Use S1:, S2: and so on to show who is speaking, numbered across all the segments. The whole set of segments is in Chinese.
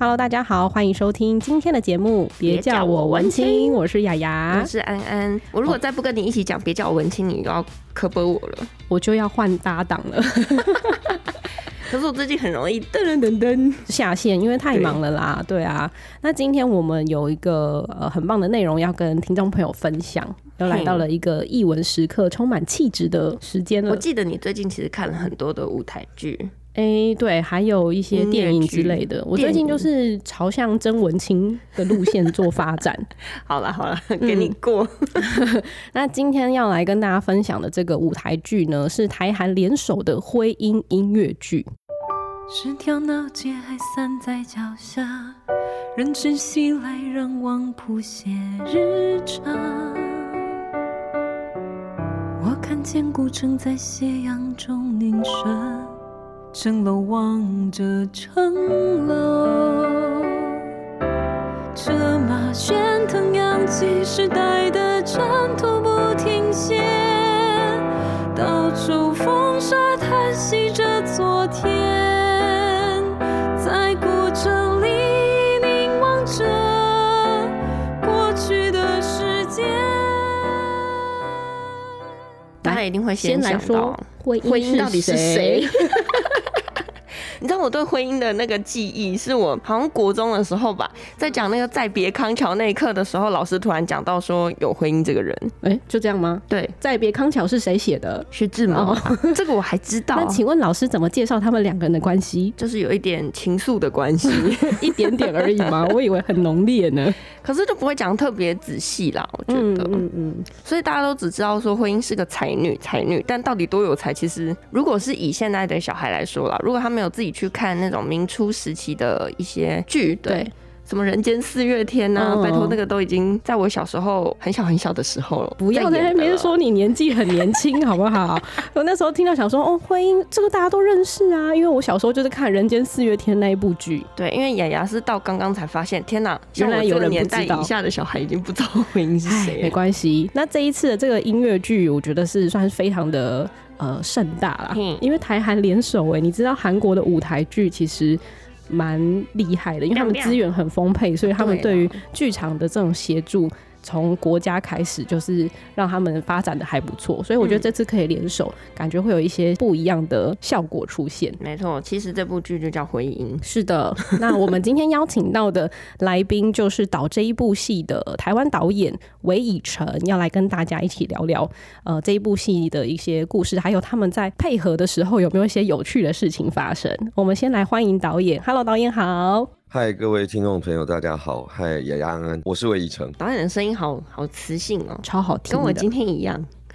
S1: Hello，大家好，欢迎收听今天的节目。别叫我文青，我是雅雅，
S2: 我是安安。我如果再不跟你一起讲，别叫我文青，你就要刻薄我了，
S1: 我就要换搭档了。
S2: 可是我最近很容易噔噔噔噔
S1: 下线，因为太忙了啦。对，对啊，那今天我们有一个呃很棒的内容要跟听众朋友分享，又来到了一个译文时刻，充满气质的时间了。
S2: 我记得你最近其实看了很多的舞台剧。
S1: 哎、欸，对，还有一些电影之类的。我最近就是朝向曾文清的路线做发展。
S2: 好了好了，给你过。
S1: 嗯、那今天要来跟大家分享的这个舞台剧呢，是台韩联手的灰音音乐剧。十条闹街还散在脚下，人群袭来，让往谱写日常。我看见古城在斜阳中凝神。城楼望着城楼，车马喧腾扬起时代的尘土不停歇，到处风沙叹息着昨天，在古城里凝望着过去的时间。
S2: 大家一定会先，
S1: 先来说婚姻到底是谁？
S2: 你知道我对婚姻的那个记忆，是我好像国中的时候吧，在讲那个再别康桥那一课的时候，老师突然讲到说有婚姻这个人，
S1: 哎、欸，就这样吗？
S2: 对，
S1: 再别康桥是谁写的？
S2: 徐志摩，这个我还知道。
S1: 那请问老师怎么介绍他们两个人的关系？
S2: 就是有一点情愫的关系，
S1: 一点点而已嘛，我以为很浓烈呢。
S2: 可是就不会讲特别仔细啦，我觉得，嗯嗯，嗯，所以大家都只知道说婚姻是个才女，才女，但到底多有才？其实如果是以现在的小孩来说啦，如果他没有自己去看那种明初时期的一些剧，对，对什么人间四月天呐、啊嗯，拜托那个都已经在我小时候很小很小的时候了。
S1: 不要在那边说你年纪很年轻好不好？我那时候听到想说哦，婚姻这个大家都认识啊，因为我小时候就是看人间四月天那一部剧。
S2: 对，因为雅雅是到刚刚才发现，天哪，原来有人年代以下的小孩已经不知道婚姻是谁。
S1: 没关系，那这一次的这个音乐剧，我觉得是算是非常的。呃，盛大啦，因为台韩联手哎，你知道韩国的舞台剧其实蛮厉害的，因为他们资源很丰沛，所以他们对于剧场的这种协助。从国家开始，就是让他们发展的还不错，所以我觉得这次可以联手，嗯，感觉会有一些不一样的效果出现。
S2: 没错，其实这部剧就叫回音。
S1: 是的，那我们今天邀请到的来宾就是导这一部戏的台湾导演韦以诚，要来跟大家一起聊聊呃这一部戏的一些故事，还有他们在配合的时候有没有一些有趣的事情发生。我们先来欢迎导演，Hello，导演好。
S3: 嗨，各位听众朋友，大家好。嗨，雅雅安安，我是魏以诚。
S2: 导演的声音好好磁性哦，
S1: 超好听，
S2: 跟我今天一样。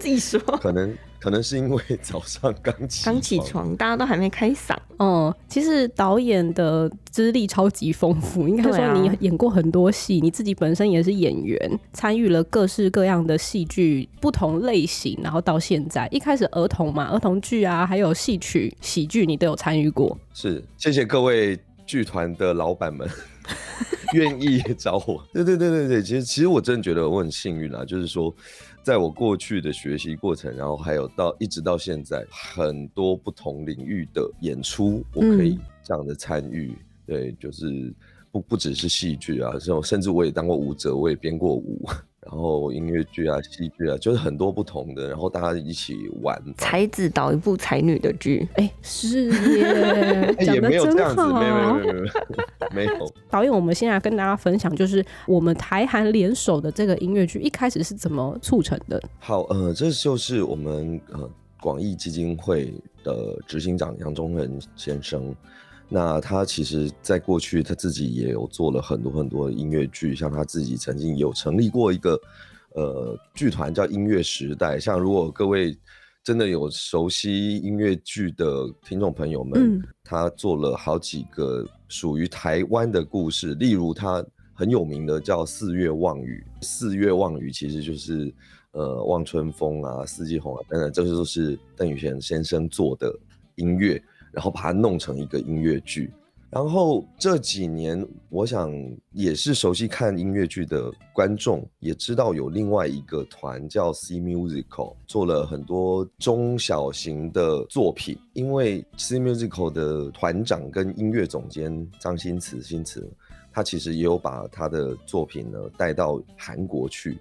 S2: 自己说，
S3: 可能。可能是因为 早上刚起
S2: 刚起床，大家都还没开嗓。
S1: 嗯，其实导演的资历超级丰富，应该说你演过很多戏，你自己本身也是演员，参与了各式各样的戏剧，不同类型，然后到现在，一开始儿童嘛，儿童剧啊，还有戏曲、喜剧，你都有参与过。
S3: 是，谢谢各位剧团的老板们愿意找我。对对对对对，其实其实我真的觉得我很幸运啦，就是说。在我过去的学习过程，然后还有到一直到现在，很多不同领域的演出，我可以这样的参与。对，就是不不只是戏剧啊，甚至我也当过舞者，我也编过舞。然后音乐剧啊、戏剧啊，就是很多不同的，然后大家一起玩。
S2: 才子导一部才女的剧，
S1: 哎，是耶，
S3: 也没有这样子，没有没有没有没有。
S1: 导演，我们现在跟大家分享，就是我们台韩联手的这个音乐剧，一开始是怎么促成的？
S3: 好，呃，这就是我们呃广义基金会的执行长杨忠仁先生。那他其实，在过去他自己也有做了很多很多的音乐剧，像他自己曾经有成立过一个呃剧团叫音乐时代。像如果各位真的有熟悉音乐剧的听众朋友们，嗯，他做了好几个属于台湾的故事，例如他很有名的叫《四月望雨》，《四月望雨》其实就是呃《望春风》啊，《四季红》啊等等，这些都是邓宇贤先生做的音乐，然后把它弄成一个音乐剧。然后这几年，我想也是熟悉看音乐剧的观众也知道有另外一个团叫 C Musical，做了很多中小型的作品。因为 C Musical 的团长跟音乐总监张新慈，新慈，他其实也有把他的作品呢带到韩国去。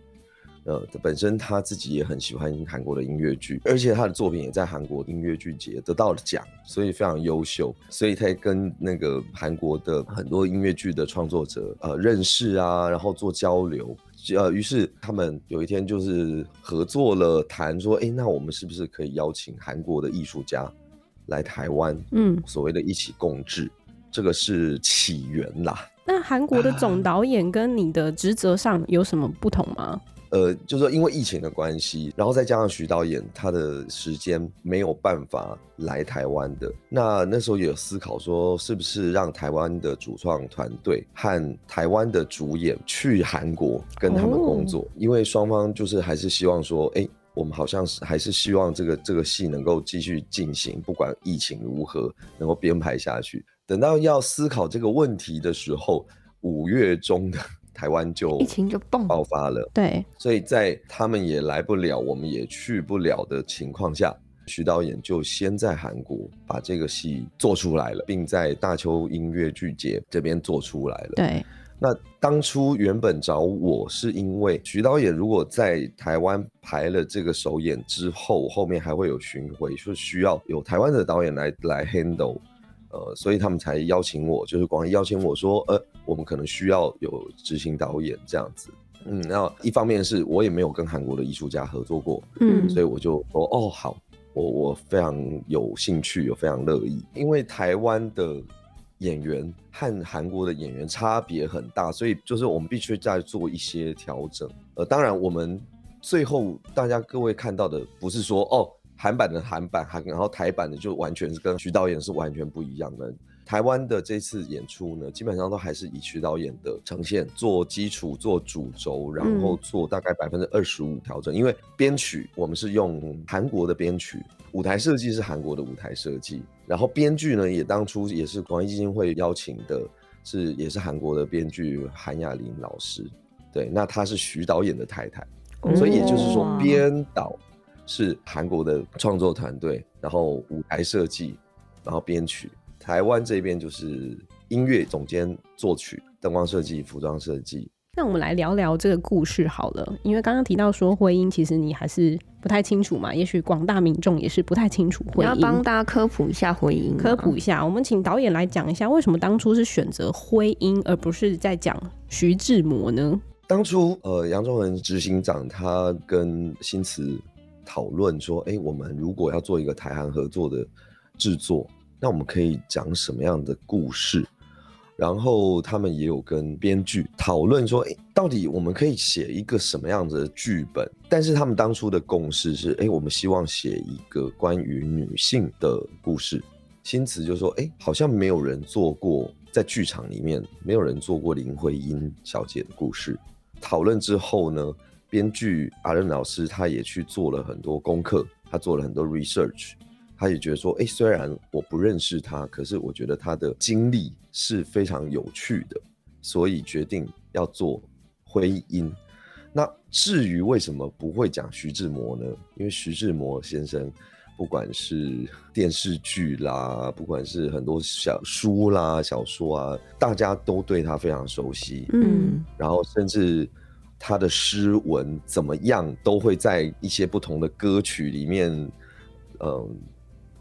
S3: 呃，本身他自己也很喜欢韩国的音乐剧，而且他的作品也在韩国音乐剧节得到了奖，所以非常优秀。所以他也跟那个韩国的很多音乐剧的创作者呃认识啊，然后做交流。呃，于是他们有一天就是合作了，谈说，哎，那我们是不是可以邀请韩国的艺术家来台湾？嗯，所谓的一起共治，这个是起源啦。
S1: 那韩国的总导演跟你的职责上有什么不同吗？
S3: 呃，就是说因为疫情的关系，然后再加上徐导演他的时间没有办法来台湾的，那那时候也有思考说，是不是让台湾的主创团队和台湾的主演去韩国跟他们工作，哦、因为双方就是还是希望说，哎，我们好像是还是希望这个这个戏能够继续进行，不管疫情如何，能够编排下去。等到要思考这个问题的时候，五月中的。台湾就疫情就爆发了，
S1: 对，
S3: 所以在他们也来不了，我们也去不了的情况下，徐导演就先在韩国把这个戏做出来了，并在大邱音乐剧节这边做出来了。
S1: 对，
S3: 那当初原本找我是因为徐导演如果在台湾排了这个首演之后，后面还会有巡回，是需要有台湾的导演来来 handle。呃，所以他们才邀请我，就是广义邀请我说，呃，我们可能需要有执行导演这样子。嗯，然后一方面是我也没有跟韩国的艺术家合作过，嗯，所以我就说，哦，好，我我非常有兴趣，有非常乐意，因为台湾的演员和韩国的演员差别很大，所以就是我们必须再做一些调整。呃，当然我们最后大家各位看到的不是说，哦。韩版的韩版，韩然后台版的就完全是跟徐导演是完全不一样的。台湾的这次演出呢，基本上都还是以徐导演的呈现做基础、做主轴，然后做大概百分之二十五调整。因为编曲我们是用韩国的编曲，舞台设计是韩国的舞台设计，然后编剧呢也当初也是广义基金会邀请的，是也是韩国的编剧韩雅玲老师。对，那她是徐导演的太太，所以也就是说编导。是韩国的创作团队，然后舞台设计，然后编曲。台湾这边就是音乐总监、作曲、灯光设计、服装设计。
S1: 那我们来聊聊这个故事好了，因为刚刚提到说婚姻，其实你还是不太清楚嘛，也许广大民众也是不太清楚徽因。
S2: 要帮大家科普一下婚姻，
S1: 科普一下。我们请导演来讲一下，为什么当初是选择婚姻，而不是在讲徐志摩呢？
S3: 当初呃，杨宗文执行长他跟新慈。讨论说，哎，我们如果要做一个台韩合作的制作，那我们可以讲什么样的故事？然后他们也有跟编剧讨论说，哎，到底我们可以写一个什么样子的剧本？但是他们当初的共识是，哎，我们希望写一个关于女性的故事。新词就说，哎，好像没有人做过，在剧场里面没有人做过林徽因小姐的故事。讨论之后呢，编剧阿任老师，他也去做了很多功课，他做了很多 research，他也觉得说，哎，虽然我不认识他，可是我觉得他的经历是非常有趣的，所以决定要做徽音。那至于为什么不会讲徐志摩呢？因为徐志摩先生，不管是电视剧啦，不管是很多小书啦、小说啊，大家都对他非常熟悉，嗯，然后甚至。他的诗文怎么样，都会在一些不同的歌曲里面，嗯，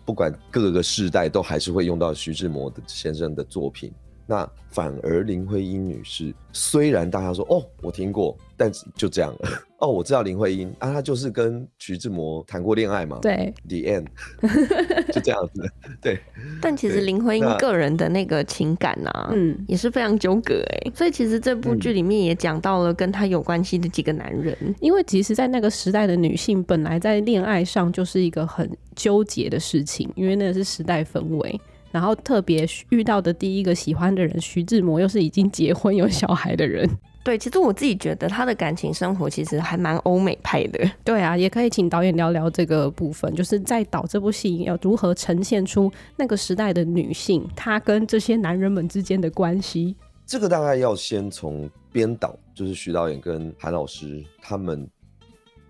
S3: 不管各个世代，都还是会用到徐志摩的先生的作品。那反而林徽因女士，虽然大家说哦，我听过，但就这样了。哦，我知道林徽因啊，她就是跟徐志摩谈过恋爱嘛。
S1: 对
S3: ，The End，就这样子。对。
S2: 但其实林徽因个人的那个情感啊，嗯，也是非常纠葛哎。所以其实这部剧里面也讲到了跟她有关系的几个男人，
S1: 嗯、因为其实，在那个时代的女性本来在恋爱上就是一个很纠结的事情，因为那个是时代氛围。然后特别遇到的第一个喜欢的人徐志摩，又是已经结婚有小孩的人，
S2: 对，其实我自己觉得他的感情生活其实还蛮欧美派的。
S1: 对啊，也可以请导演聊聊这个部分，就是在导这部戏要如何呈现出那个时代的女性，她跟这些男人们之间的关系。
S3: 这个大概要先从编导，就是徐导演跟韩老师他们，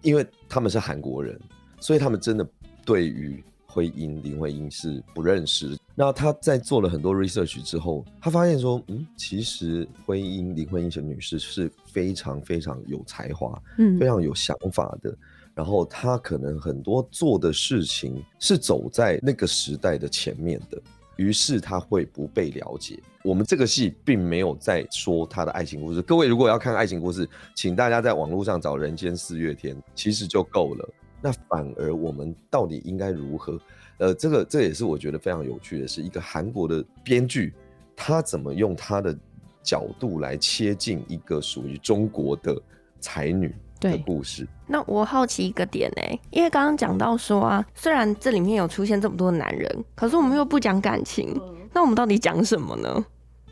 S3: 因为他们是韩国人，所以他们真的对于徽因林徽因是不认识。那他在做了很多 research 之后，他发现说，嗯，其实徽因林徽因陈女士是非常非常有才华，嗯，非常有想法的。然后他可能很多做的事情是走在那个时代的前面的。于是他会不被了解。我们这个戏并没有在说他的爱情故事。各位如果要看爱情故事，请大家在网络上找《人间四月天》，其实就够了。那反而我们到底应该如何？呃，这个这也是我觉得非常有趣的，是一个韩国的编剧，他怎么用他的角度来切进一个属于中国的才女。的故事。
S2: 那我好奇一个点呢、欸，因为刚刚讲到说啊，虽然这里面有出现这么多男人，可是我们又不讲感情，那我们到底讲什么呢？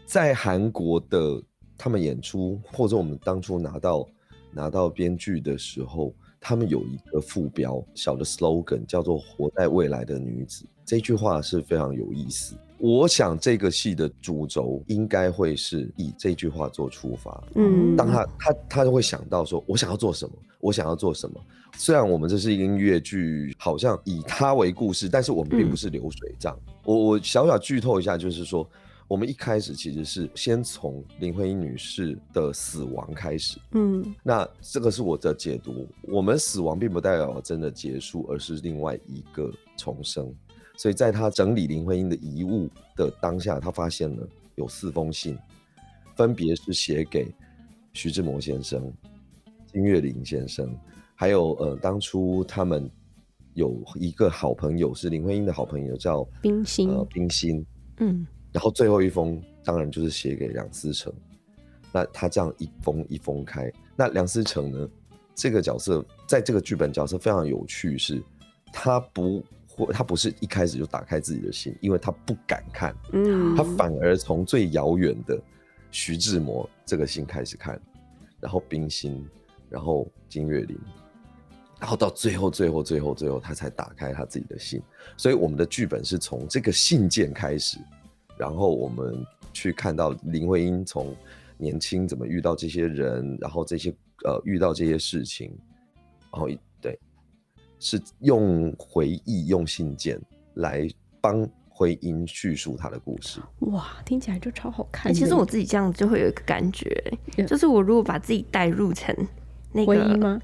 S3: 在韩国的他们演出，或者我们当初拿到拿到编剧的时候，他们有一个副标小的 slogan 叫做“活在未来的女子”，这句话是非常有意思。我想这个戏的主轴应该会是以这句话做出发。嗯，当他他他就会想到说，我想要做什么？我想要做什么？虽然我们这是一个音乐剧，好像以他为故事，但是我们并不是流水账。我我小小剧透一下，就是说，我们一开始其实是先从林徽因女士的死亡开始。嗯，那这个是我的解读。我们死亡并不代表真的结束，而是另外一个重生。所以在他整理林徽因的遗物的当下，他发现了有四封信，分别是写给徐志摩先生、金岳霖先生，还有呃，当初他们有一个好朋友是林徽因的好朋友叫
S1: 冰心，
S3: 呃，冰心，嗯，然后最后一封当然就是写给梁思成。那他这样一封一封开，那梁思成呢，这个角色在这个剧本角色非常有趣，是他不。他不是一开始就打开自己的心，因为他不敢看，嗯，他反而从最遥远的徐志摩这个心开始看，然后冰心，然后金岳霖，然后到最后最后最后最后他才打开他自己的心。所以我们的剧本是从这个信件开始，然后我们去看到林徽因从年轻怎么遇到这些人，然后这些呃遇到这些事情，然后一。是用回忆、用信件来帮徽因叙述他的故事。
S1: 哇，听起来就超好看。
S2: 其实我自己这样子就会有一个感觉，就是我如果把自己带入成那个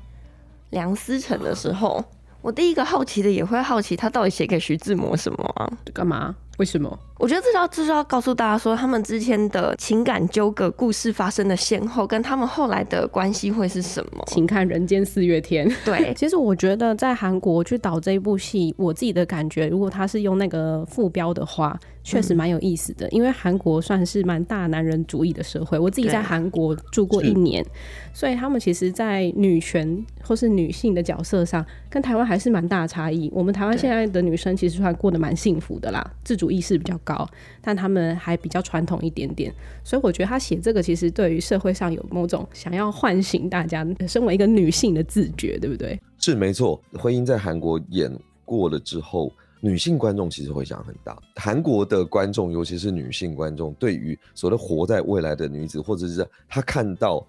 S2: 梁思成的时候，我第一个好奇的也会好奇他到底写给徐志摩什么啊？
S1: 干嘛？为什么？
S2: 我觉得这是要这是要告诉大家说，他们之间的情感纠葛、故事发生的先后，跟他们后来的关系会是什么？
S1: 请看《人间四月天》。
S2: 对，
S1: 其实我觉得在韩国去导这一部戏，我自己的感觉，如果他是用那个副标的话，确实蛮有意思的。嗯、因为韩国算是蛮大男人主义的社会，我自己在韩国住过一年，所以他们其实，在女权或是女性的角色上，跟台湾还是蛮大的差异。我们台湾现在的女生其实还过得蛮幸福的啦，自主意识比较高，但他们还比较传统一点点，所以我觉得他写这个其实对于社会上有某种想要唤醒大家身为一个女性的自觉，对不对？
S3: 是没错。婚姻在韩国演过了之后，女性观众其实回响很大。韩国的观众，尤其是女性观众，对于所谓活在未来的女子，或者是她看到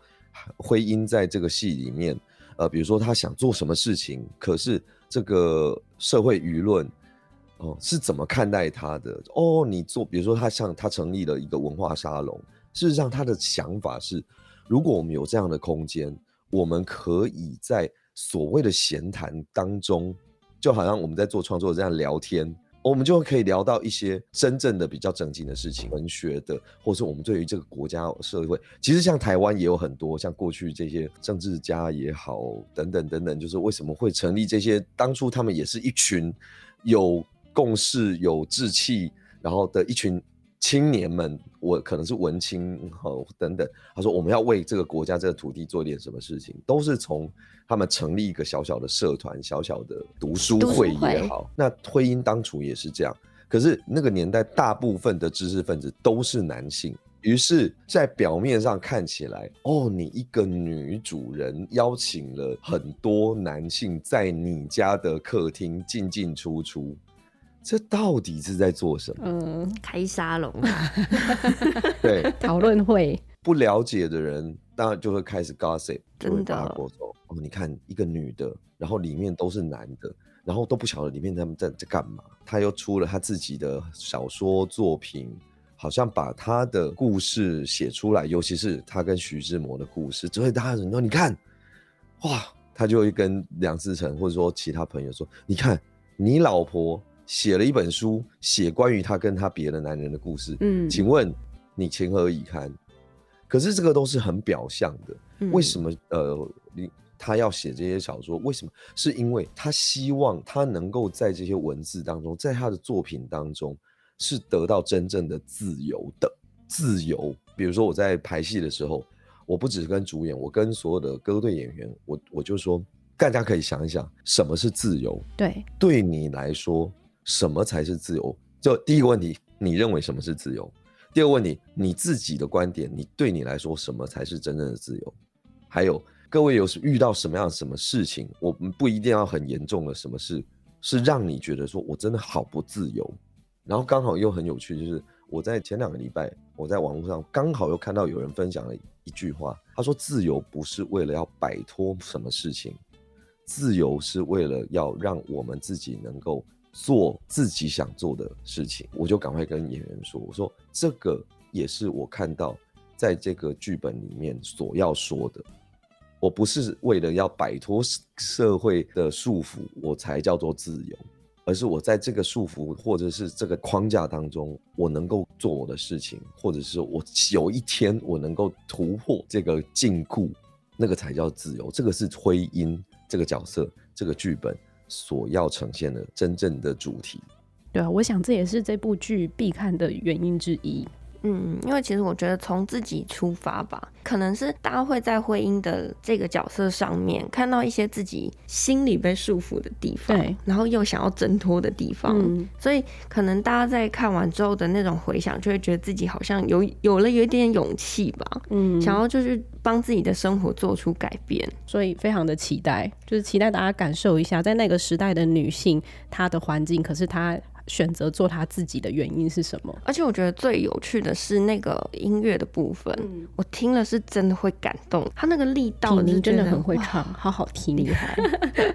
S3: 徽因在这个戏里面，呃，比如说她想做什么事情，可是这个社会舆论。哦，是怎么看待他的？哦，你做，比如说他像他成立了一个文化沙龙，事实上他的想法是，如果我们有这样的空间，我们可以在所谓的闲谈当中，就好像我们在做创作这样聊天，我们就可以聊到一些真正的比较正经的事情，文学的，或是我们对于这个国家社会，其实像台湾也有很多，像过去这些政治家也好，等等等等，就是为什么会成立这些？当初他们也是一群有。共事有志气，然后的一群青年们，我可能是文青哈等等。他说我们要为这个国家、这个土地做点什么事情，都是从他们成立一个小小的社团、小小的读书会也好。那婚姻当初也是这样，可是那个年代大部分的知识分子都是男性，于是，在表面上看起来，哦，你一个女主人邀请了很多男性在你家的客厅进进出出，这到底是在做什么？
S2: 嗯，开沙龙，
S3: 对，
S1: 讨论会。
S3: 不了解的人当然就会开始 gossip，
S2: 真的
S3: 哦，你看一个女的，然后里面都是男的，然后都不晓得里面他们在在干嘛。他又出了他自己的小说作品。好像把他的故事写出来，尤其是他跟徐志摩的故事，所以大家说，你看，哇，他就会跟梁思成或者说其他朋友说，你看，你老婆写了一本书，写关于他跟他别的男人的故事，嗯，请问你情何以堪？可是这个都是很表象的，为什么？呃，你他要写这些小说，为什么？是因为他希望他能够在这些文字当中，在他的作品当中。是得到真正的自由的自由。比如说我在排戏的时候，我不只是跟主演，我跟所有的歌队演员，我我就说，大家可以想一想，什么是自由？
S1: 对，
S3: 对你来说，什么才是自由？就第一个问题，你认为什么是自由？第二问题，你自己的观点，你对你来说，什么才是真正的自由？还有，各位有遇到什么样什么事情？我们不一定要很严重的什么事，是让你觉得说我真的好不自由。然后刚好又很有趣，就是我在前两个礼拜，我在网络上刚好又看到有人分享了一句话，他说：“自由不是为了要摆脱什么事情，自由是为了要让我们自己能够做自己想做的事情。”我就赶快跟演员说：“我说这个也是我看到在这个剧本里面所要说的，我不是为了要摆脱社会的束缚，我才叫做自由。”而是我在这个束缚或者是这个框架当中，我能够做我的事情，或者是我有一天我能够突破这个禁锢，那个才叫自由。这个是徽因这个角色这个剧本所要呈现的真正的主题。
S1: 对啊，我想这也是这部剧必看的原因之一。
S2: 嗯，因为其实我觉得从自己出发吧，可能是大家会在婚姻的这个角色上面看到一些自己心里被束缚的地方，对，然后又想要挣脱的地方，嗯，所以可能大家在看完之后的那种回想，就会觉得自己好像有有了有一点勇气吧，嗯，想要就是帮自己的生活做出改变，
S1: 所以非常的期待，就是期待大家感受一下，在那个时代的女性她的环境，可是她。选择做他自己的原因是什么？
S2: 而且我觉得最有趣的是那个音乐的部分，嗯，我听了是真的会感动。他那个力道，
S1: 您真的很会唱，好好听，厉害。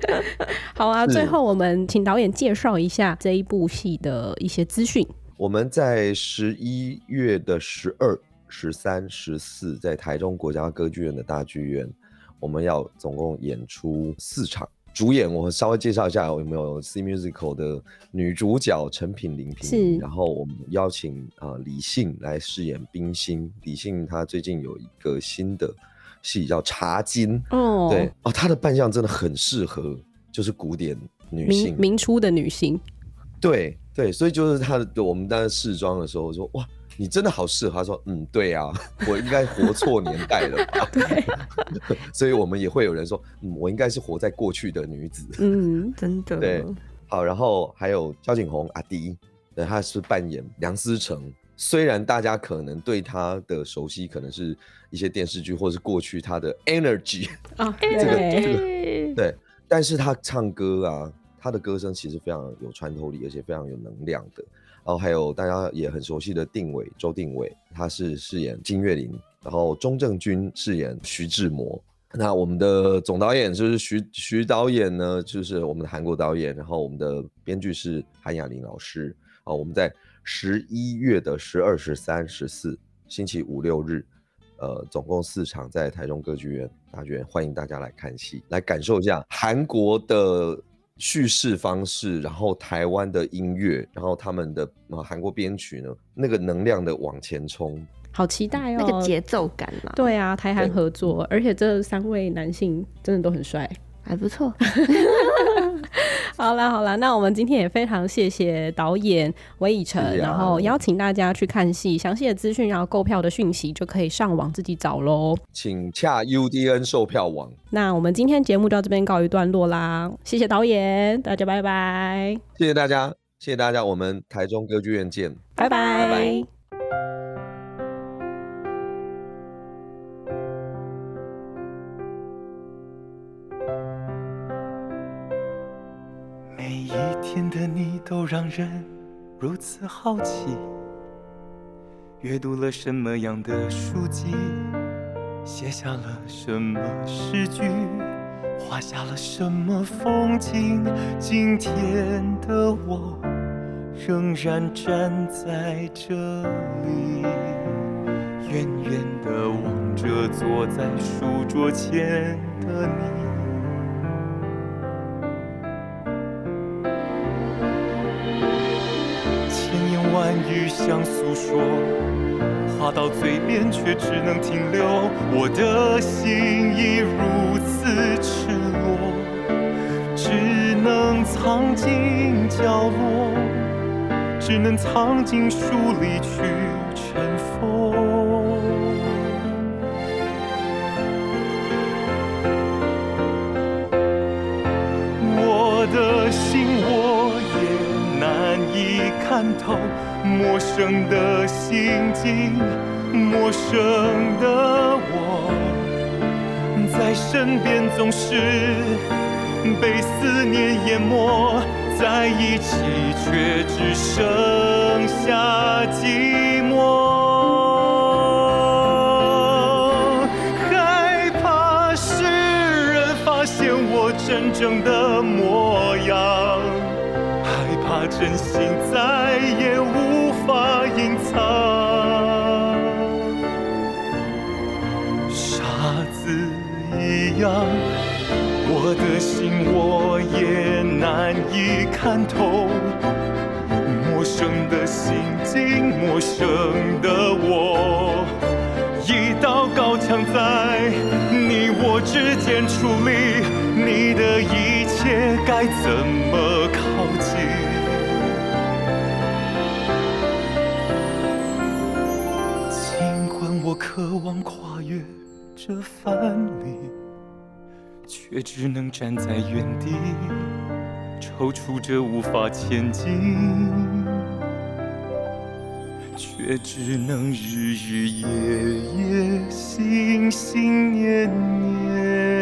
S1: 好啊，最后我们请导演介绍一下这一部戏的一些资讯。
S3: 我们在十一月的十二、十三、十四，在台中国家歌剧院的大剧院，我们要总共演出四场。主演我稍微介绍一下，有没有 C Musical 的女主角陈品林萍？是。然后我们邀请啊、呃、李信来饰演冰心。李信她最近有一个新的戏叫《茶金》哦，对哦，她的扮相真的很适合，就是古典女性，
S1: 明，明初的女性。
S3: 对对，所以就是她的，我们当时试妆的时候说哇。你真的好适合，他说，嗯，对啊，我应该活错年代了吧？对，所以我们也会有人说，嗯，我应该是活在过去的女子。
S2: 嗯，真的。
S3: 对，好，然后还有萧景宏阿迪，对，他是扮演梁思成。虽然大家可能对他的熟悉，可能是一些电视剧，或是过去他的 Energy 啊，这个这个对，但是他唱歌啊，他的歌声其实非常有穿透力，而且非常有能量的。然后还有大家也很熟悉的定伟，周定伟，他是饰演金岳霖，然后钟正军饰演徐志摩。那我们的总导演就是徐徐导演呢，就是我们的韩国导演。然后我们的编剧是韩雅琳老师。啊，我们在十一月的十二、十三、十四，星期五六日，呃，总共四场在台中歌剧院大剧院，欢迎大家来看戏，来感受一下韩国的。叙事方式，然后台湾的音乐，然后他们的韩国编曲呢，那个能量的往前冲，
S1: 好期待哦，
S2: 那个节奏感啊。
S1: 对啊，台韩合作，而且这三位男性真的都很帅。
S2: 还不错，
S1: 好啦好啦，那我们今天也非常谢谢导演韦以诚，啊，然后邀请大家去看戏，详细的资讯然后购票的讯息就可以上网自己找喽，
S3: 请洽 UDN 售票网。
S1: 那我们今天节目就到这边告一段落啦，谢谢导演，大家拜拜，
S3: 谢谢大家，谢谢大家，我们台中歌剧院见，
S1: 拜拜。拜拜。
S4: 天的你都让人如此好奇。阅读了什么样的书籍，写下了什么诗句，画下了什么风景？今天的我仍然站在这里，远远地望着坐在书桌前的你。言语想诉说，话到嘴边却只能停留。我的心已如此赤裸，只能藏进角落，只能藏进书里去尘封。我的心我也难以看透。陌生的心境，陌生的我，在身边总是被思念淹没，在一起却只剩下寂寞。害怕世人发现我真正的模样，害怕真心再也我也难以看透。陌生的心境，陌生的我，一道高墙在你我之间矗立，你的一切该怎么靠近？尽管我渴望跨越这藩篱，却只能站在原地，踌躇着无法前进，却只能日日夜夜心心念念。